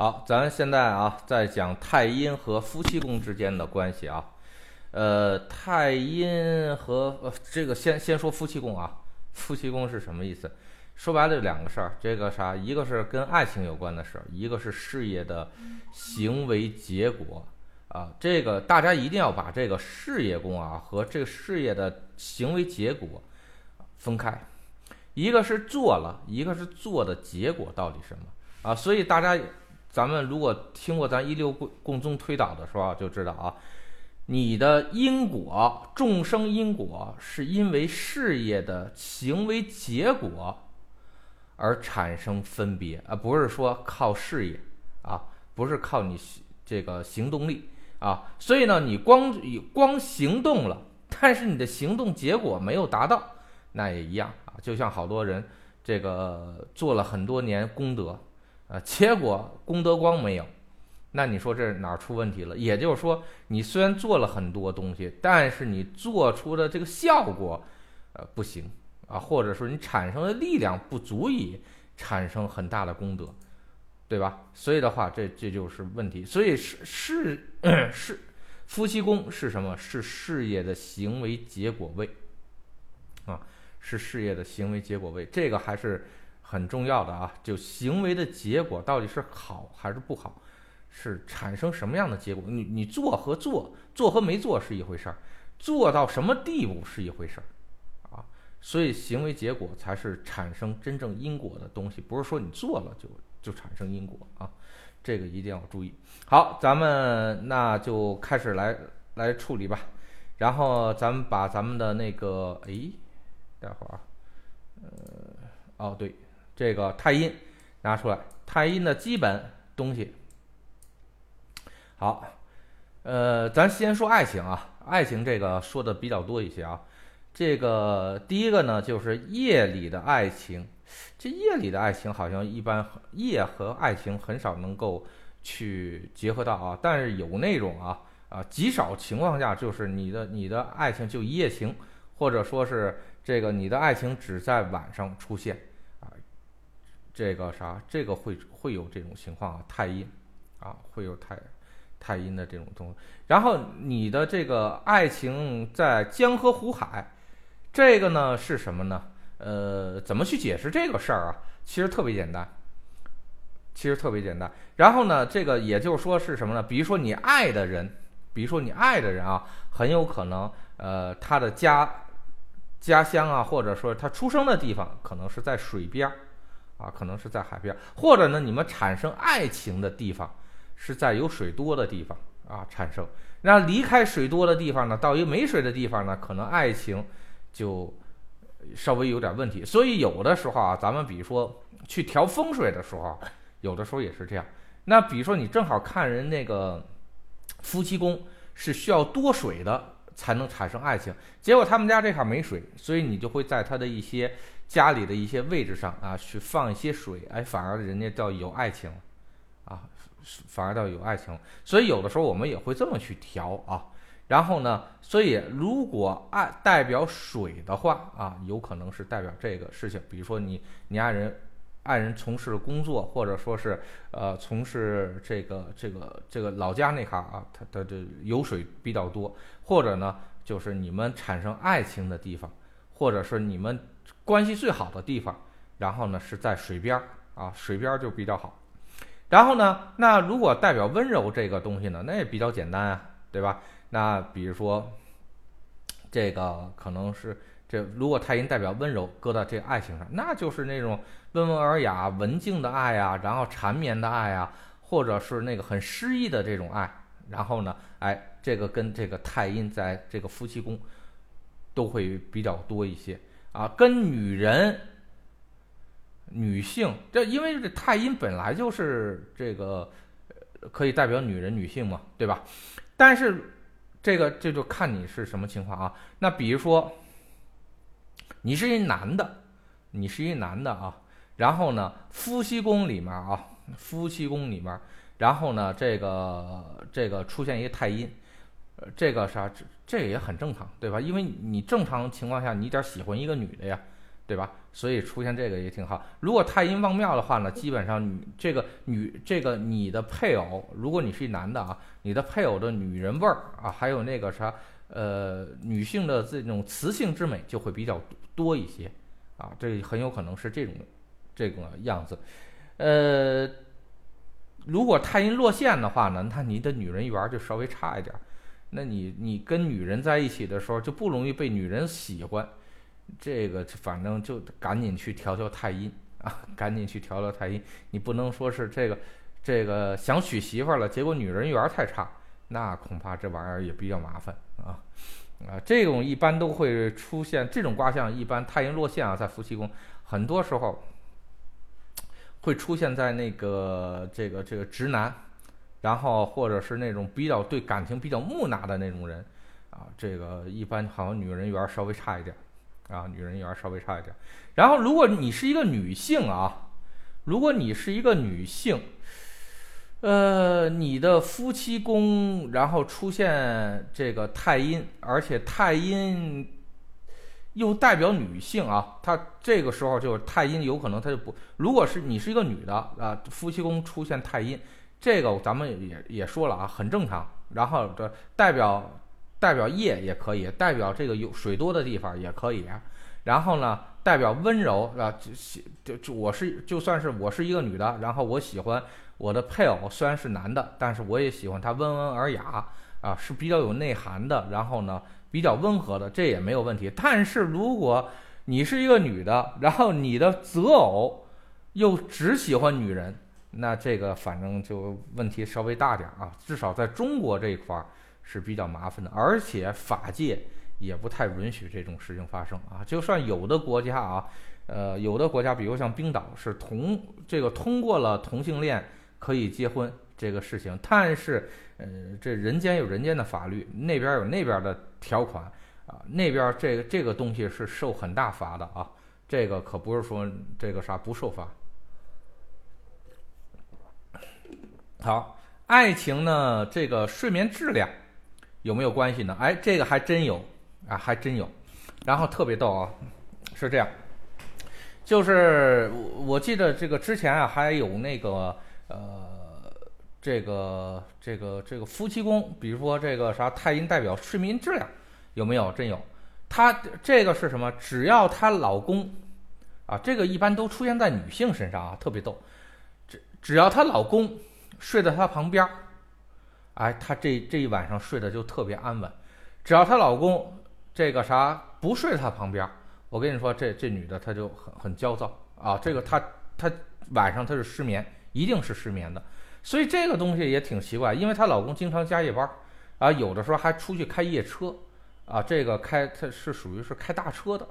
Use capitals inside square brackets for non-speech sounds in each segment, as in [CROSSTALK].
好，咱现在啊，在讲太阴和夫妻宫之间的关系啊。呃，太阴和呃这个先先说夫妻宫啊，夫妻宫是什么意思？说白了就两个事儿，这个啥，一个是跟爱情有关的事儿，一个是事业的行为结果啊。这个大家一定要把这个事业宫啊和这个事业的行为结果分开，一个是做了，一个是做的结果到底什么啊？所以大家，咱们如果听过咱一六共共宗推导的时候，就知道啊。你的因果，众生因果，是因为事业的行为结果而产生分别，而不是说靠事业啊，不是靠你这个行动力啊。所以呢，你光光行动了，但是你的行动结果没有达到，那也一样啊。就像好多人这个做了很多年功德啊，结果功德光没有。那你说这哪出问题了？也就是说，你虽然做了很多东西，但是你做出的这个效果，呃，不行啊，或者说你产生的力量不足以产生很大的功德，对吧？所以的话，这这就是问题。所以是是 [CLEARS THROAT] 是，夫妻宫是什么？是事业的行为结果位啊，是事业的行为结果位，这个还是很重要的啊。就行为的结果到底是好还是不好？是产生什么样的结果？你你做和做，做和没做是一回事儿，做到什么地步是一回事儿，啊，所以行为结果才是产生真正因果的东西，不是说你做了就就产生因果啊，这个一定要注意。好，咱们那就开始来来处理吧，然后咱们把咱们的那个，哎，待会儿啊，呃，哦对，这个太阴拿出来，太阴的基本东西。好，呃，咱先说爱情啊，爱情这个说的比较多一些啊。这个第一个呢，就是夜里的爱情。这夜里的爱情好像一般，夜和爱情很少能够去结合到啊。但是有那种啊啊，极少情况下，就是你的你的爱情就一夜情，或者说是这个你的爱情只在晚上出现。这个啥，这个会会有这种情况啊，太阴啊，会有太。太阴的这种东西，然后你的这个爱情在江河湖海，这个呢是什么呢？呃，怎么去解释这个事儿啊？其实特别简单，其实特别简单。然后呢，这个也就是说是什么呢？比如说你爱的人，比如说你爱的人啊，很有可能呃他的家家乡啊，或者说他出生的地方可能是在水边儿啊，可能是在海边，或者呢你们产生爱情的地方。是在有水多的地方啊产生，那离开水多的地方呢，到一个没水的地方呢，可能爱情就稍微有点问题。所以有的时候啊，咱们比如说去调风水的时候，有的时候也是这样。那比如说你正好看人那个夫妻宫是需要多水的才能产生爱情，结果他们家这块没水，所以你就会在他的一些家里的一些位置上啊去放一些水，哎，反而人家叫有爱情啊。反而倒有爱情，所以有的时候我们也会这么去调啊。然后呢，所以如果爱代表水的话啊，有可能是代表这个事情。比如说你你爱人爱人从事工作，或者说是呃从事这个这个这个老家那哈啊，他他这有水比较多，或者呢就是你们产生爱情的地方，或者是你们关系最好的地方，然后呢是在水边儿啊，水边就比较好。然后呢？那如果代表温柔这个东西呢？那也比较简单啊，对吧？那比如说，这个可能是这如果太阴代表温柔，搁到这爱情上，那就是那种温文尔雅、文静的爱啊，然后缠绵的爱啊，或者是那个很诗意的这种爱。然后呢，哎，这个跟这个太阴在这个夫妻宫都会比较多一些啊，跟女人。女性，这因为这太阴本来就是这个，可以代表女人、女性嘛，对吧？但是这个这就看你是什么情况啊。那比如说，你是一男的，你是一男的啊，然后呢，夫妻宫里面啊，夫妻宫里面，然后呢，这个这个出现一个太阴，这个啥，这这也很正常，对吧？因为你正常情况下，你点喜欢一个女的呀。对吧？所以出现这个也挺好。如果太阴旺庙的话呢，基本上女这个女这个你的配偶，如果你是一男的啊，你的配偶的女人味儿啊，还有那个啥呃女性的这种雌性之美就会比较多一些啊，这很有可能是这种这个样子。呃，如果太阴落陷的话呢，那你的女人缘就稍微差一点儿。那你你跟女人在一起的时候就不容易被女人喜欢。这个反正就赶紧去调调太阴啊，赶紧去调调太阴。你不能说是这个这个想娶媳妇了，结果女人缘太差，那恐怕这玩意儿也比较麻烦啊啊！这种一般都会出现，这种卦象一般太阴落陷啊，在夫妻宫，很多时候会出现在那个这个这个直男，然后或者是那种比较对感情比较木讷的那种人啊，这个一般好像女人缘稍微差一点。啊，女人缘稍微差一点。然后，如果你是一个女性啊，如果你是一个女性，呃，你的夫妻宫然后出现这个太阴，而且太阴又代表女性啊，它这个时候就是太阴有可能它就不，如果是你是一个女的啊，夫妻宫出现太阴，这个咱们也也说了啊，很正常。然后这代表。代表夜也可以，代表这个有水多的地方也可以。然后呢，代表温柔啊，就就我是就算是我是一个女的，然后我喜欢我的配偶虽然是男的，但是我也喜欢他温文尔雅啊，是比较有内涵的。然后呢，比较温和的，这也没有问题。但是如果你是一个女的，然后你的择偶又只喜欢女人，那这个反正就问题稍微大点啊。至少在中国这一块儿。是比较麻烦的，而且法界也不太允许这种事情发生啊。就算有的国家啊，呃，有的国家，比如像冰岛，是同这个通过了同性恋可以结婚这个事情，但是，呃，这人间有人间的法律，那边有那边的条款啊，那边这个这个东西是受很大罚的啊，这个可不是说这个啥不受罚。好，爱情呢，这个睡眠质量。有没有关系呢？哎，这个还真有啊，还真有。然后特别逗啊，是这样，就是我记得这个之前啊，还有那个呃，这个这个这个夫妻宫，比如说这个啥太阴代表睡眠质量，有没有？真有。她这个是什么？只要她老公啊，这个一般都出现在女性身上啊，特别逗。只只要她老公睡在她旁边。哎，她这这一晚上睡得就特别安稳，只要她老公这个啥不睡她旁边，我跟你说，这这女的她就很很焦躁啊。这个她她晚上她是失眠，一定是失眠的。所以这个东西也挺奇怪，因为她老公经常加夜班啊，有的时候还出去开夜车啊，这个开他是属于是开大车的。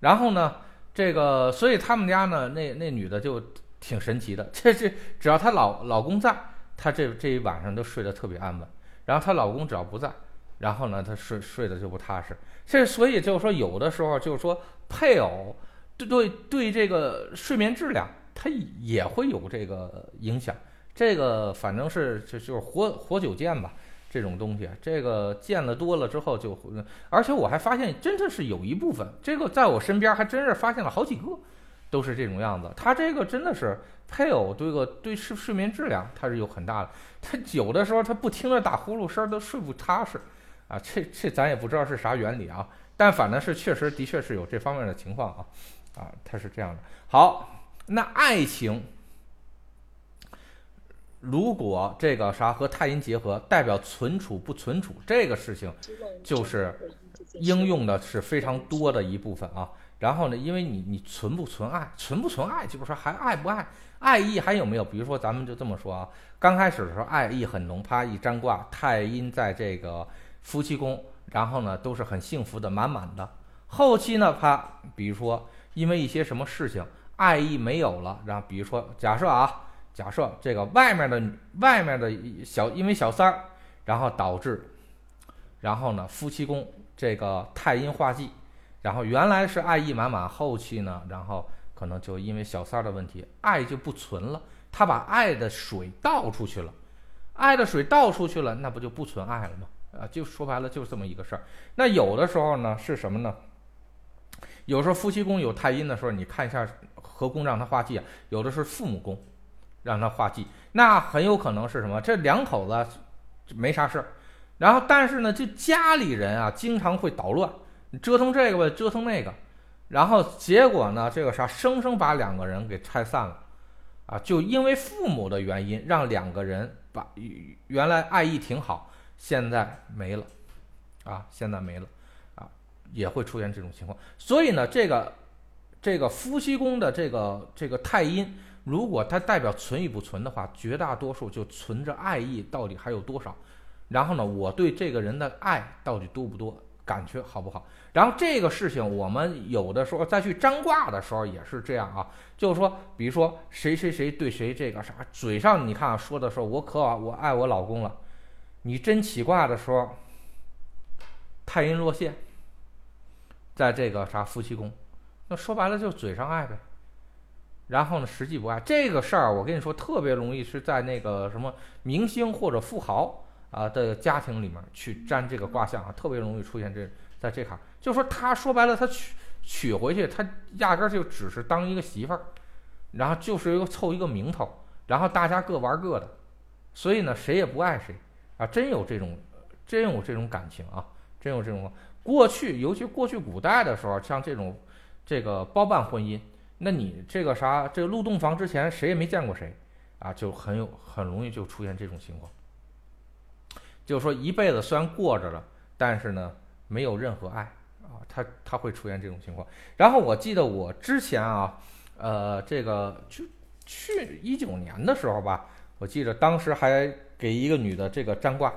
然后呢，这个所以他们家呢那那女的就挺神奇的，[LAUGHS] 这这只要她老老公在。她这这一晚上都睡得特别安稳，然后她老公只要不在，然后呢，她睡睡得就不踏实。这所以就是说，有的时候就是说，配偶对对对这个睡眠质量，它也会有这个影响。这个反正是就就是活活久见吧，这种东西，这个见了多了之后就，而且我还发现，真的是有一部分，这个在我身边还真是发现了好几个，都是这种样子。他这个真的是。配偶对个对睡睡眠质量，它是有很大的。[LAUGHS] 他有的时候他不听着打呼噜声都睡不踏实，啊，这这咱也不知道是啥原理啊。但反正是确实的确是有这方面的情况啊，啊，他是这样的。好，那爱情如果这个啥和太阴结合，代表存储不存储这个事情，就是应用的是非常多的一部分啊。然后呢，因为你你存不存爱，存不存爱，就是说还爱不爱。爱意还有没有？比如说，咱们就这么说啊，刚开始的时候爱意很浓，啪一占卦，太阴在这个夫妻宫，然后呢都是很幸福的，满满的。后期呢，啪，比如说因为一些什么事情，爱意没有了，然后比如说假设啊，假设这个外面的外面的小因为小三儿，然后导致，然后呢夫妻宫这个太阴化忌，然后原来是爱意满满，后期呢，然后。可能就因为小三儿的问题，爱就不存了。他把爱的水倒出去了，爱的水倒出去了，那不就不存爱了吗？啊，就说白了就是这么一个事儿。那有的时候呢是什么呢？有时候夫妻宫有太阴的时候，你看一下合宫让他化忌啊，有的是父母宫让他化忌，那很有可能是什么？这两口子没啥事儿，然后但是呢，这家里人啊经常会捣乱，折腾这个吧，折腾那个，然后结果呢，这个啥，生生把两个人给拆散了，啊，就因为父母的原因，让两个人把原来爱意挺好，现在没了，啊，现在没了。啊也会出现这种情况，所以呢，这个这个夫妻宫的这个这个太阴，如果它代表存与不存的话，绝大多数就存着爱意，到底还有多少？然后呢，我对这个人的爱到底多不多，感觉好不好？然后这个事情，我们有的时候再去占卦的时候也是这样啊，就是说，比如说谁谁谁对谁这个啥，嘴上你看说的时候，我可我爱我老公了，你真起卦的时候，太阴落陷。在这个啥夫妻宫，那说白了就嘴上爱呗，然后呢实际不爱这个事儿，我跟你说特别容易是在那个什么明星或者富豪啊的家庭里面去占这个卦象啊，特别容易出现这在这坎，就说他说白了他娶娶回去，他压根儿就只是当一个媳妇儿，然后就是一个凑一个名头，然后大家各玩各的，所以呢谁也不爱谁啊，真有这种真有这种感情啊，真有这种。过去，尤其过去古代的时候，像这种，这个包办婚姻，那你这个啥，这个入洞房之前谁也没见过谁，啊，就很有很容易就出现这种情况。就是说一辈子虽然过着了，但是呢，没有任何爱啊，他他会出现这种情况。然后我记得我之前啊，呃，这个去去一九年的时候吧，我记得当时还给一个女的这个占卦。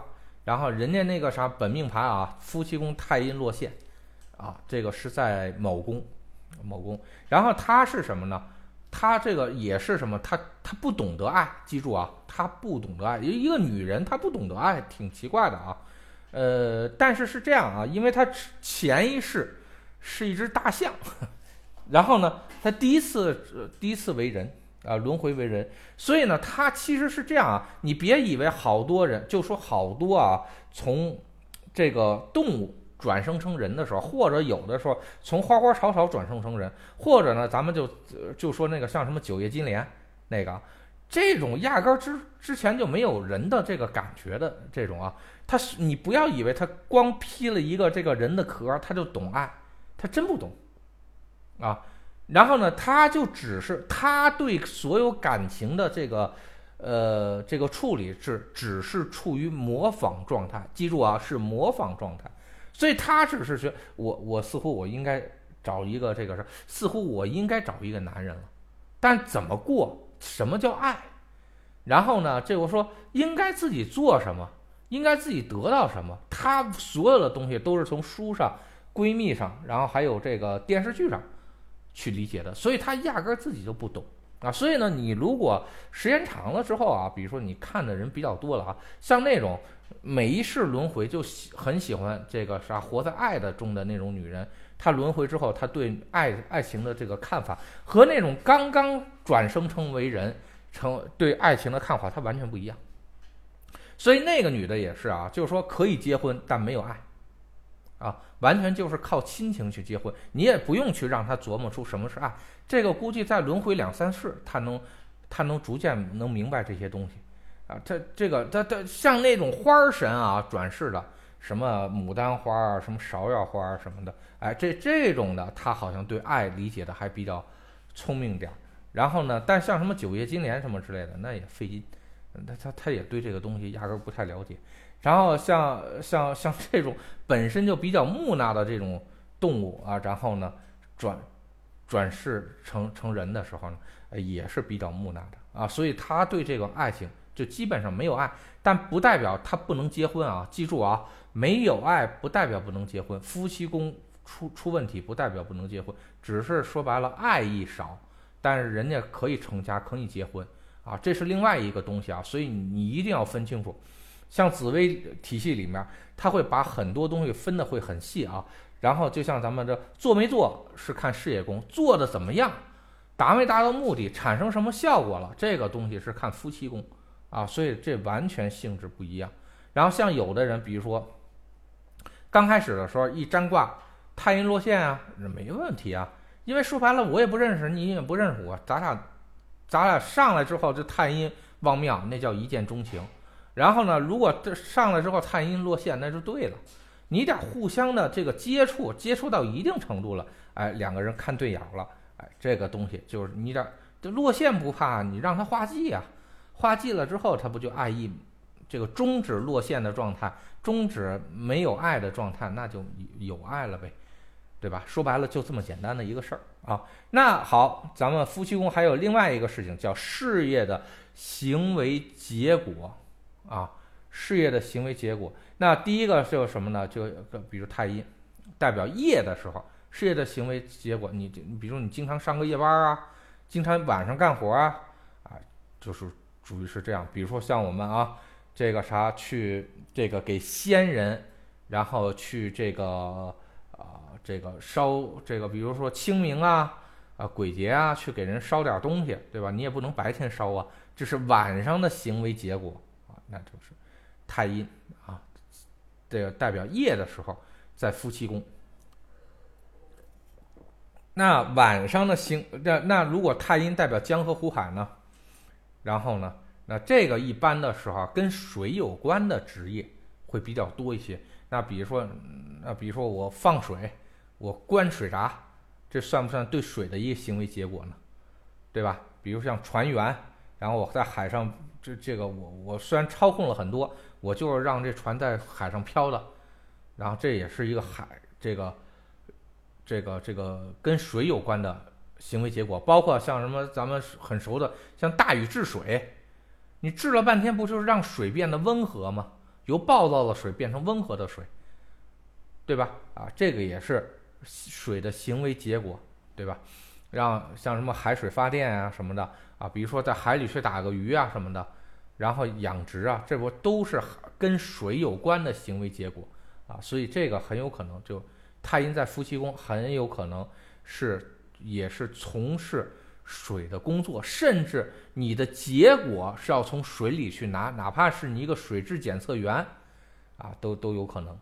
然后人家那个啥本命盘啊，夫妻宫太阴落陷，啊，这个是在某宫，某宫。然后他是什么呢？他这个也是什么？他他不懂得爱，记住啊，他不懂得爱。一个女人她不懂得爱，挺奇怪的啊。呃，但是是这样啊，因为他前一世是一只大象，[LAUGHS] 然后呢，他第一次第一次为人。啊，轮回为人，所以呢，他其实是这样啊。你别以为好多人就说好多啊，从这个动物转生成人的时候，或者有的时候从花花草草转生成人，或者呢，咱们就就说那个像什么九叶金莲那个，这种压根儿之之前就没有人的这个感觉的这种啊，他是你不要以为他光披了一个这个人的壳，他就懂爱，他真不懂啊。然后呢，他就只是他对所有感情的这个，呃，这个处理是只是处于模仿状态。记住啊，是模仿状态。所以他只是说，我我似乎我应该找一个这个是，似乎我应该找一个男人了。但怎么过？什么叫爱？然后呢，这我说应该自己做什么？应该自己得到什么？他所有的东西都是从书上、闺蜜上，然后还有这个电视剧上。去理解的，所以他压根儿自己就不懂啊。所以呢，你如果时间长了之后啊，比如说你看的人比较多了啊，像那种每一世轮回就喜很喜欢这个啥活在爱的中的那种女人，她轮回之后，她对爱爱情的这个看法和那种刚刚转生成为人成对爱情的看法，她完全不一样。所以那个女的也是啊，就是说可以结婚，但没有爱。啊，完全就是靠亲情去结婚，你也不用去让他琢磨出什么是爱。这个估计再轮回两三世，他能，他能逐渐能明白这些东西。啊，他这个他他像那种花神啊，转世的什么牡丹花啊，什么芍药花什么的，哎，这这种的他好像对爱理解的还比较聪明点儿。然后呢，但像什么九叶金莲什么之类的，那也费劲，他他他也对这个东西压根儿不太了解。然后像像像这种本身就比较木讷的这种动物啊，然后呢转转世成成人的时候呢，也是比较木讷的啊，所以他对这个爱情就基本上没有爱，但不代表他不能结婚啊，记住啊，没有爱不代表不能结婚，夫妻宫出出问题不代表不能结婚，只是说白了爱意少，但是人家可以成家可以结婚啊，这是另外一个东西啊，所以你一定要分清楚。像紫薇体系里面，他会把很多东西分的会很细啊。然后就像咱们这做没做是看事业宫做的怎么样，达没达到目的，产生什么效果了，这个东西是看夫妻宫啊。所以这完全性质不一样。然后像有的人，比如说刚开始的时候一占卦，太阴落陷啊，没问题啊。因为说白了，我也不认识你，也不认识我，咱俩，咱俩上来之后，这太阴望庙，那叫一见钟情。然后呢，如果这上来之后太阴落陷，那就对了。你俩互相的这个接触，接触到一定程度了，哎，两个人看对眼了，哎，这个东西就是你得这落线不怕，你让他化忌呀，化忌了之后，他不就爱意，这个终止落线的状态，终止没有爱的状态，那就有爱了呗，对吧？说白了就这么简单的一个事儿啊。那好，咱们夫妻宫还有另外一个事情叫事业的行为结果啊，事业的行为结果。那第一个就是什么呢？就比如太阴，代表夜的时候，事业的行为结果，你你比如你经常上个夜班啊，经常晚上干活啊，啊，就是属于是这样。比如说像我们啊，这个啥去这个给先人，然后去这个啊这个烧这个，比如说清明啊啊鬼节啊，去给人烧点东西，对吧？你也不能白天烧啊，这是晚上的行为结果啊，那就是太阴啊。这个代表夜的时候，在夫妻宫。那晚上的星，那那如果太阴代表江河湖海呢？然后呢，那这个一般的时候跟水有关的职业会比较多一些。那比如说，那比如说我放水，我关水闸，这算不算对水的一个行为结果呢？对吧？比如像船员，然后我在海上，这这个我我虽然操控了很多。我就是让这船在海上漂的，然后这也是一个海这个这个这个跟水有关的行为结果，包括像什么咱们很熟的，像大禹治水，你治了半天不就是让水变得温和吗？由暴躁的水变成温和的水，对吧？啊，这个也是水的行为结果，对吧？让像什么海水发电啊什么的啊，比如说在海里去打个鱼啊什么的。然后养殖啊，这不都是跟水有关的行为结果啊？所以这个很有可能就太阴在夫妻宫，很有可能是也是从事水的工作，甚至你的结果是要从水里去拿，哪怕是你一个水质检测员啊，都都有可能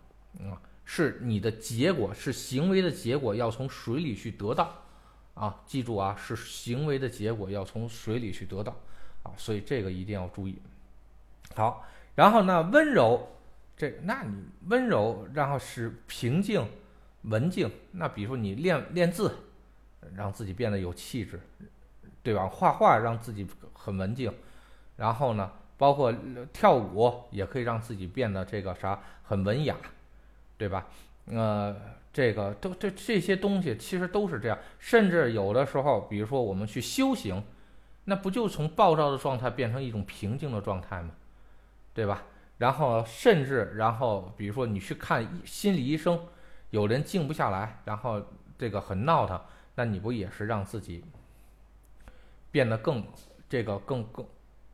啊，是你的结果是行为的结果要从水里去得到啊，记住啊，是行为的结果要从水里去得到。啊，所以这个一定要注意。好，然后呢，温柔，这那你温柔，然后是平静、文静。那比如说你练练字，让自己变得有气质，对吧？画画让自己很文静。然后呢，包括跳舞也可以让自己变得这个啥很文雅，对吧？呃，这个都这这些东西其实都是这样。甚至有的时候，比如说我们去修行。那不就从暴躁的状态变成一种平静的状态吗？对吧？然后甚至，然后比如说你去看心理医生，有人静不下来，然后这个很闹腾，那你不也是让自己变得更这个更更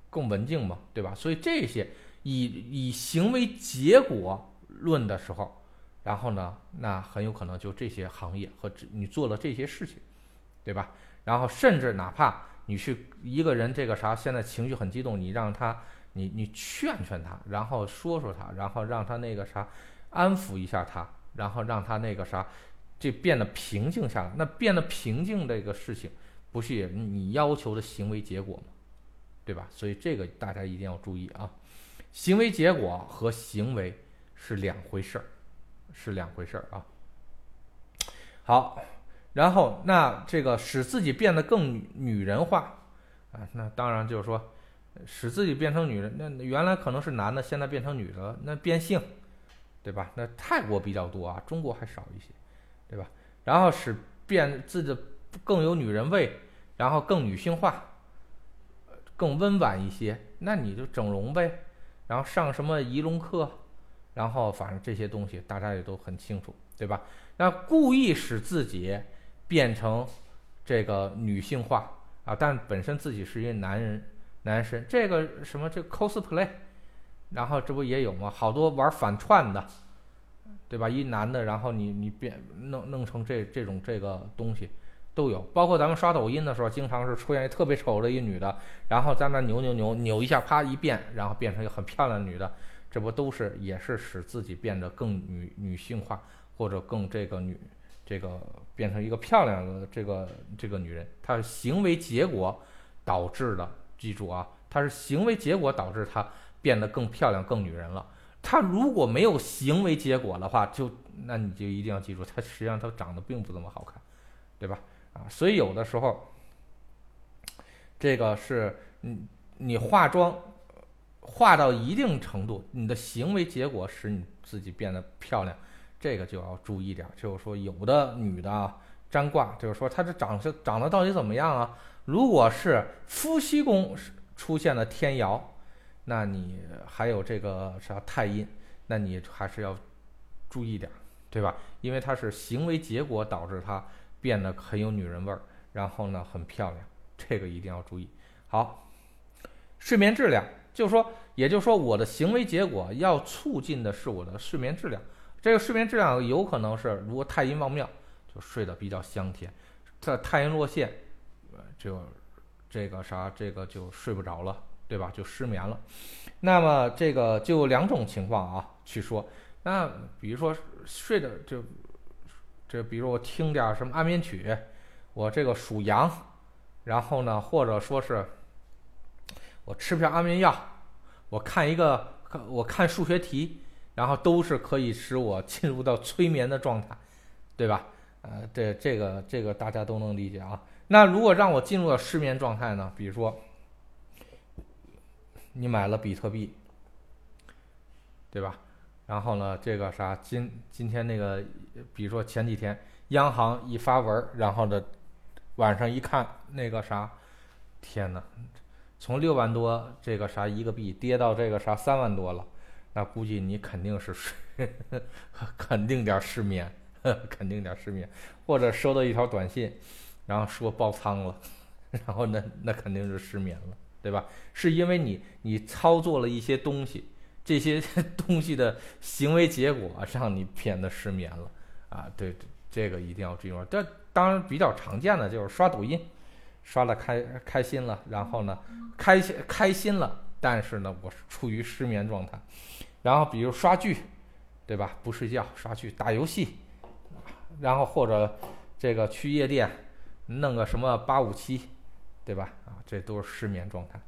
更文静吗？对吧？所以这些以以行为结果论的时候，然后呢，那很有可能就这些行业和你做了这些事情，对吧？然后甚至哪怕。你去一个人这个啥，现在情绪很激动，你让他，你你劝劝他，然后说说他，然后让他那个啥，安抚一下他，然后让他那个啥，这变得平静下来。那变得平静这个事情，不是也你要求的行为结果吗？对吧？所以这个大家一定要注意啊，行为结果和行为是两回事儿，是两回事儿啊。好。然后，那这个使自己变得更女人化，啊，那当然就是说，使自己变成女人。那原来可能是男的，现在变成女的，那变性，对吧？那泰国比较多啊，中国还少一些，对吧？然后使变自己更有女人味，然后更女性化，更温婉一些。那你就整容呗，然后上什么仪容课，然后反正这些东西大家也都很清楚，对吧？那故意使自己。变成这个女性化啊，但本身自己是一个男人，男生这个什么这 cosplay，然后这不也有吗？好多玩反串的，对吧？一男的，然后你你变弄弄成这这种这个东西都有，包括咱们刷抖音的时候，经常是出现特别丑的一女的，然后在那扭扭扭扭一下，啪一变，然后变成一个很漂亮的女的，这不都是也是使自己变得更女女性化或者更这个女。这个变成一个漂亮的这个这个女人，她行为结果导致的。记住啊，她是行为结果导致她变得更漂亮、更女人了。她如果没有行为结果的话，就那你就一定要记住，她实际上她长得并不怎么好看，对吧？啊，所以有的时候，这个是你你化妆化到一定程度，你的行为结果使你自己变得漂亮。这个就要注意点，就是说有的女的啊，占卦，就是说她这长相长得到底怎么样啊？如果是夫妻宫出现了天姚，那你还有这个啥太阴，那你还是要注意点，对吧？因为它是行为结果导致它变得很有女人味儿，然后呢很漂亮，这个一定要注意。好，睡眠质量，就是说，也就是说，我的行为结果要促进的是我的睡眠质量。这个睡眠质量有可能是，如果太阴旺庙，就睡得比较香甜；这太阴落陷，就这个啥，这个就睡不着了，对吧？就失眠了。那么这个就两种情况啊，去说。那比如说睡的就这，比如我听点什么安眠曲，我这个属阳，然后呢，或者说是我吃片安眠药，我看一个我看数学题。然后都是可以使我进入到催眠的状态，对吧？呃，这这个这个大家都能理解啊。那如果让我进入到失眠状态呢？比如说，你买了比特币，对吧？然后呢，这个啥今今天那个，比如说前几天央行一发文，然后呢，晚上一看那个啥，天哪，从六万多这个啥一个币跌到这个啥三万多了。那估计你肯定是睡，[LAUGHS] 肯定点失眠，肯定点失眠，或者收到一条短信，然后说爆仓了，[LAUGHS] 然后那那肯定是失眠了，对吧？是因为你你操作了一些东西，这些 [LAUGHS] 东西的行为结果让你变得失眠了啊！对，这个一定要注意。这当然比较常见的就是刷抖音，刷了开开心了，然后呢，开心开心了。但是呢，我是处于失眠状态，然后比如刷剧，对吧？不睡觉刷剧、打游戏，然后或者这个去夜店弄个什么八五七，对吧？啊，这都是失眠状态，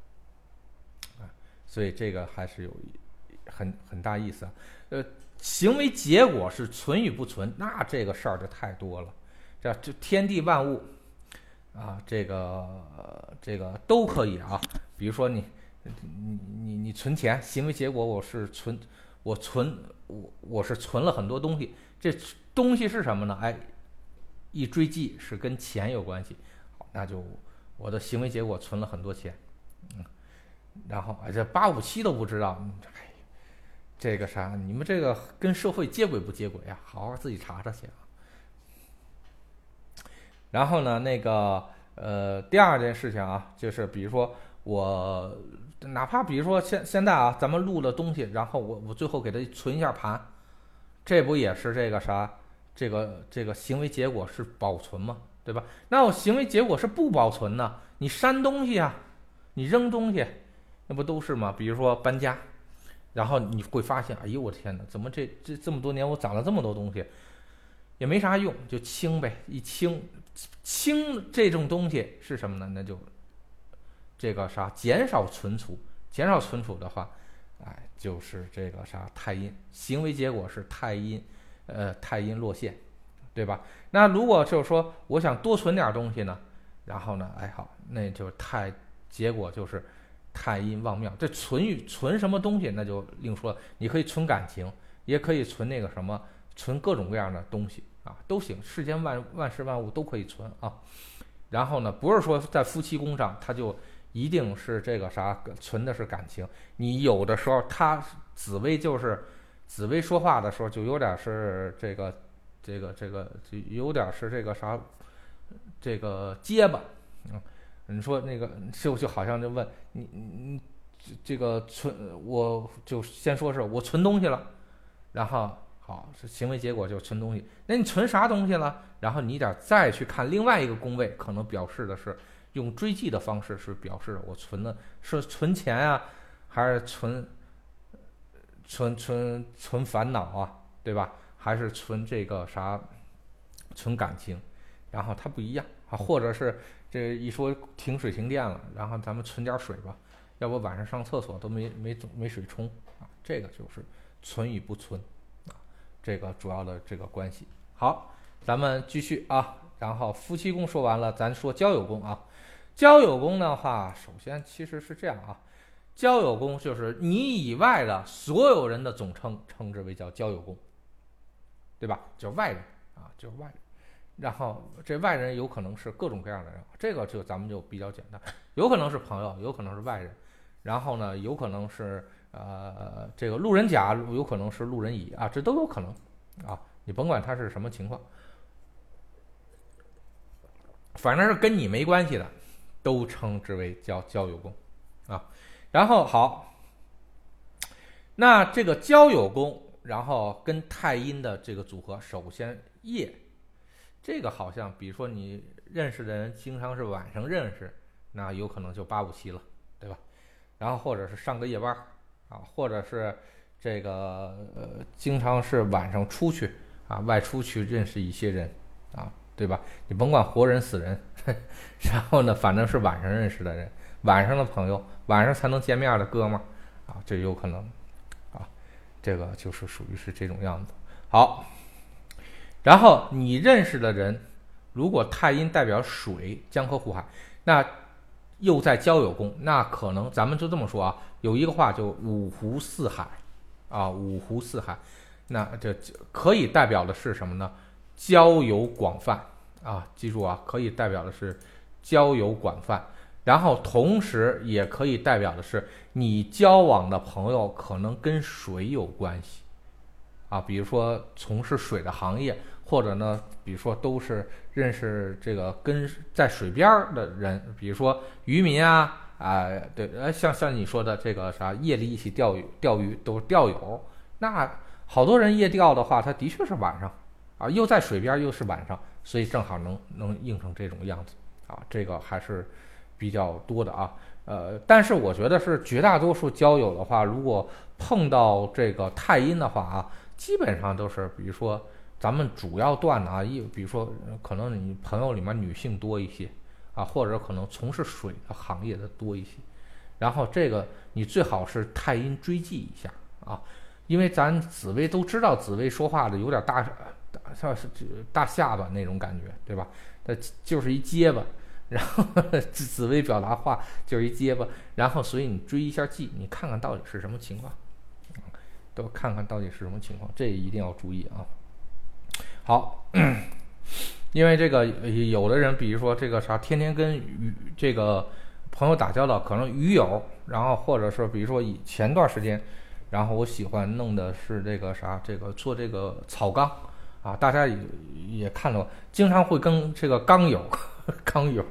啊，所以这个还是有很很大意思啊。呃，行为结果是存与不存，那这个事儿就太多了，这这天地万物啊，这个这个都可以啊。比如说你。你你你存钱，行为结果我是存，我存我我是存了很多东西，这东西是什么呢？哎，一追记是跟钱有关系，好，那就我的行为结果存了很多钱，嗯，然后哎这八五七都不知道，哎，这个啥？你们这个跟社会接轨不接轨啊？好好自己查查去啊。然后呢，那个呃，第二件事情啊，就是比如说我。哪怕比如说现现在啊，咱们录的东西，然后我我最后给它存一下盘，这不也是这个啥？这个这个行为结果是保存吗，对吧？那我行为结果是不保存呢？你删东西啊，你扔东西，那不都是吗？比如说搬家，然后你会发现，哎呦我天哪，怎么这这这么多年我攒了这么多东西，也没啥用，就清呗。一清清这种东西是什么呢？那就。这个啥减少存储，减少存储的话，哎，就是这个啥太阴行为结果是太阴，呃，太阴落陷，对吧？那如果就是说我想多存点东西呢，然后呢，哎好，那就太结果就是太阴旺庙。这存与存什么东西，那就另说。你可以存感情，也可以存那个什么，存各种各样的东西啊，都行。世间万万事万物都可以存啊。然后呢，不是说在夫妻宫上，他就。一定是这个啥存的是感情，你有的时候他紫薇就是紫薇说话的时候就有点是这个这个这个就有点是这个啥这个结巴，嗯，你说那个就就好像就问你你这这个存我就先说是我存东西了，然后好是行为结果就存东西，那你存啥东西了？然后你得再去看另外一个宫位，可能表示的是。用追记的方式是表示我存的是存钱啊，还是存存存存烦恼啊，对吧？还是存这个啥存感情，然后它不一样啊，或者是这一说停水停电了，然后咱们存点水吧，要不晚上上厕所都没没没水冲啊，这个就是存与不存啊，这个主要的这个关系。好，咱们继续啊，然后夫妻宫说完了，咱说交友宫啊。交友宫的话，首先其实是这样啊，交友宫就是你以外的所有人的总称，称之为叫交友宫，对吧？就外人啊，就外人。然后这外人有可能是各种各样的人，这个就咱们就比较简单，有可能是朋友，有可能是外人，然后呢，有可能是呃这个路人甲，有可能是路人乙啊，这都有可能啊，你甭管他是什么情况，反正是跟你没关系的。都称之为叫交友工，啊，然后好，那这个交友工，然后跟太阴的这个组合，首先夜，这个好像，比如说你认识的人经常是晚上认识，那有可能就八五七了，对吧？然后或者是上个夜班啊，或者是这个呃，经常是晚上出去啊，外出去认识一些人啊。对吧？你甭管活人死人，[LAUGHS] 然后呢，反正是晚上认识的人，晚上的朋友，晚上才能见面的哥们儿啊，这有可能，这个就是属于是这种样子。好，然后你认识的人，如果太阴代表水，江河湖海，那又在交友宫，那可能咱们就这么说啊，有一个话就五湖四海啊，五湖四海，那这可以代表的是什么呢？交友广泛啊，记住啊，可以代表的是交友广泛，然后同时也可以代表的是你交往的朋友可能跟水有关系啊，比如说从事水的行业，或者呢，比如说都是认识这个跟在水边的人，比如说渔民啊啊，对，呃，像像你说的这个啥夜里一起钓鱼钓鱼都是钓友，那好多人夜钓的话，他的确是晚上。啊，又在水边，又是晚上，所以正好能能映成这种样子啊，这个还是比较多的啊。呃，但是我觉得是绝大多数交友的话，如果碰到这个太阴的话啊，基本上都是，比如说咱们主要段的啊，一比如说可能你朋友里面女性多一些啊，或者可能从事水的行业的多一些，然后这个你最好是太阴追记一下啊，因为咱紫薇都知道，紫薇说话的有点大。大像是大下巴那种感觉，对吧？它就是一结巴，然后 [LAUGHS] 紫紫薇表达话就是一结巴，然后所以你追一下记，你看看到底是什么情况，都看看到底是什么情况，这一定要注意啊。好，因为这个有的人，比如说这个啥，天天跟鱼这个朋友打交道，可能鱼友，然后或者是比如说以前段时间，然后我喜欢弄的是这个啥，这个做这个草缸。啊，大家也也看到，经常会跟这个缸友、[LAUGHS] 康友，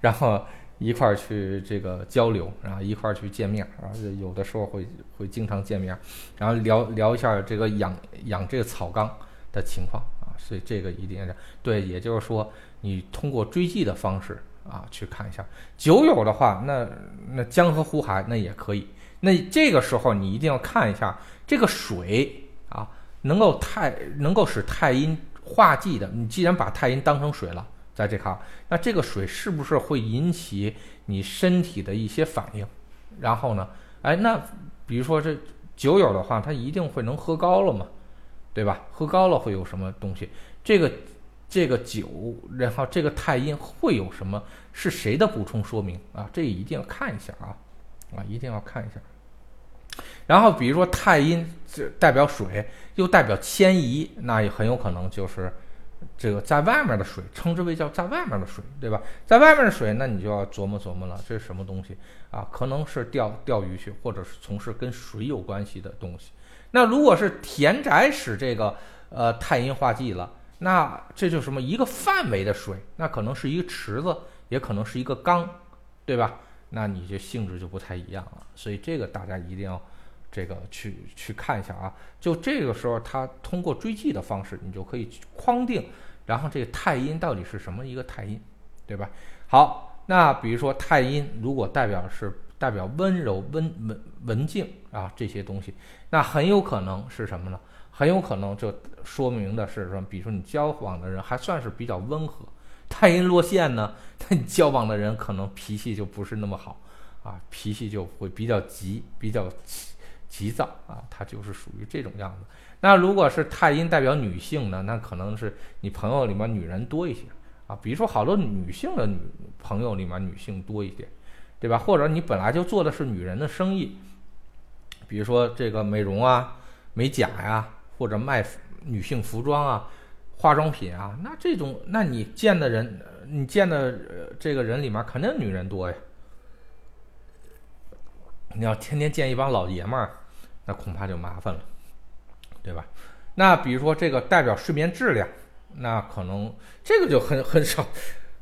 然后一块儿去这个交流，然后一块儿去见面，啊，有的时候会会经常见面，然后聊聊一下这个养养这个草缸的情况啊，所以这个一定是对，也就是说，你通过追记的方式啊去看一下酒友的话，那那江河湖海那也可以，那这个时候你一定要看一下这个水啊。能够太能够使太阴化忌的，你既然把太阴当成水了，在这行，那这个水是不是会引起你身体的一些反应？然后呢，哎，那比如说这酒友的话，他一定会能喝高了嘛，对吧？喝高了会有什么东西？这个这个酒，然后这个太阴会有什么？是谁的补充说明啊？这一定要看一下啊，啊，一定要看一下。然后，比如说太阴这代表水，又代表迁移，那也很有可能就是这个在外面的水，称之为叫在外面的水，对吧？在外面的水，那你就要琢磨琢磨了，这是什么东西啊？可能是钓钓鱼去，或者是从事跟水有关系的东西。那如果是田宅使这个呃太阴化忌了，那这就什么一个范围的水，那可能是一个池子，也可能是一个缸，对吧？那你这性质就不太一样了。所以这个大家一定要。这个去去看一下啊，就这个时候，它通过追记的方式，你就可以框定，然后这个太阴到底是什么一个太阴，对吧？好，那比如说太阴如果代表是代表温柔、温文文静啊这些东西，那很有可能是什么呢？很有可能就说明的是说，比如说你交往的人还算是比较温和。太阴落陷呢，[LAUGHS] 那你交往的人可能脾气就不是那么好啊，脾气就会比较急，比较急躁啊，他就是属于这种样子。那如果是太阴代表女性呢，那可能是你朋友里面女人多一些啊，比如说好多女性的女朋友里面女性多一点，对吧？或者你本来就做的是女人的生意，比如说这个美容啊、美甲呀，或者卖女性服装啊。化妆品啊，那这种，那你见的人，你见的这个人里面肯定女人多呀。你要天天见一帮老爷们儿，那恐怕就麻烦了，对吧？那比如说这个代表睡眠质量，那可能这个就很很少，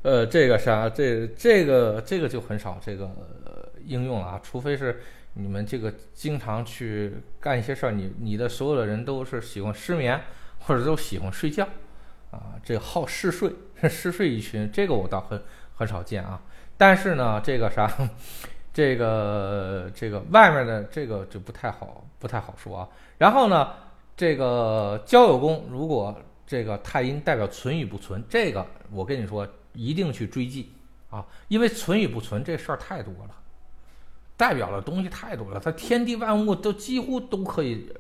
呃，这个啥，这这个这个就很少这个应用了啊，除非是你们这个经常去干一些事儿，你你的所有的人都是喜欢失眠，或者都喜欢睡觉。啊，这好嗜睡，[LAUGHS] 嗜睡一群，这个我倒很很少见啊。但是呢，这个啥，这个这个外面的这个就不太好，不太好说啊。然后呢，这个交友宫如果这个太阴代表存与不存，这个我跟你说，一定去追记啊，因为存与不存这事儿太多了，代表的东西太多了，它天地万物都几乎都可以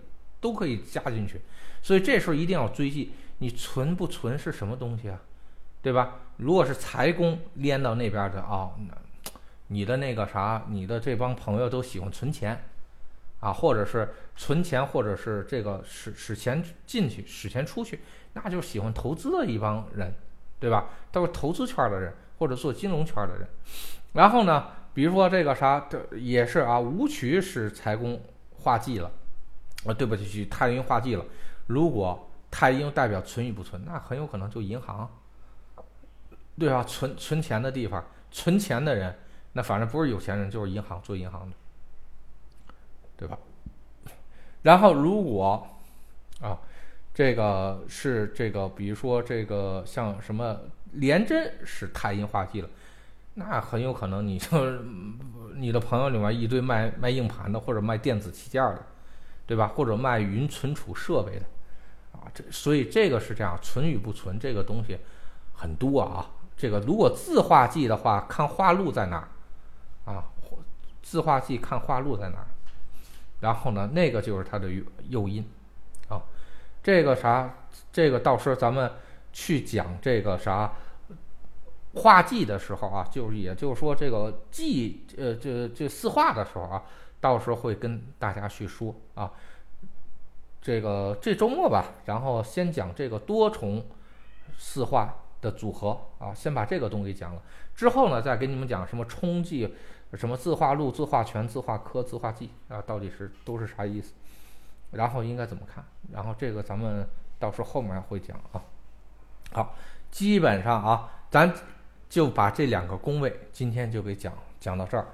都可以加进去，所以这时候一定要追记。你存不存是什么东西啊？对吧？如果是财宫连到那边的啊，你的那个啥，你的这帮朋友都喜欢存钱啊，或者是存钱，或者是这个使使钱进去，使钱出去，那就喜欢投资的一帮人，对吧？都是投资圈的人，或者做金融圈的人。然后呢，比如说这个啥，这也是啊，武曲使财宫化忌了啊，对不起，太阴化忌了。如果太阴代表存与不存，那很有可能就银行，对吧？存存钱的地方，存钱的人，那反正不是有钱人就是银行做银行的，对吧？[LAUGHS] 然后如果啊，这个是这个，比如说这个像什么廉贞是太阴化忌了，那很有可能你就 [LAUGHS] 你的朋友里面一堆卖卖硬盘的，或者卖电子器件的，对吧？或者卖云存储设备的啊。这所以这个是这样，存与不存这个东西很多啊。这个如果字化忌的话，看画录在哪儿啊？字画记看画路在哪？然后呢，那个就是它的诱诱因啊。这个啥？这个到时候咱们去讲这个啥画记的时候啊，就是也就是说这个记呃这这四画的时候啊，到时候会跟大家去说啊。这个这周末吧，然后先讲这个多重四化的组合啊，先把这个东西讲了，之后呢，再给你们讲什么冲记、什么字画录、字画全、字画科、字画记啊，到底是都是啥意思？然后应该怎么看？然后这个咱们到时候后面会讲啊。好，基本上啊，咱就把这两个宫位今天就给讲讲到这儿。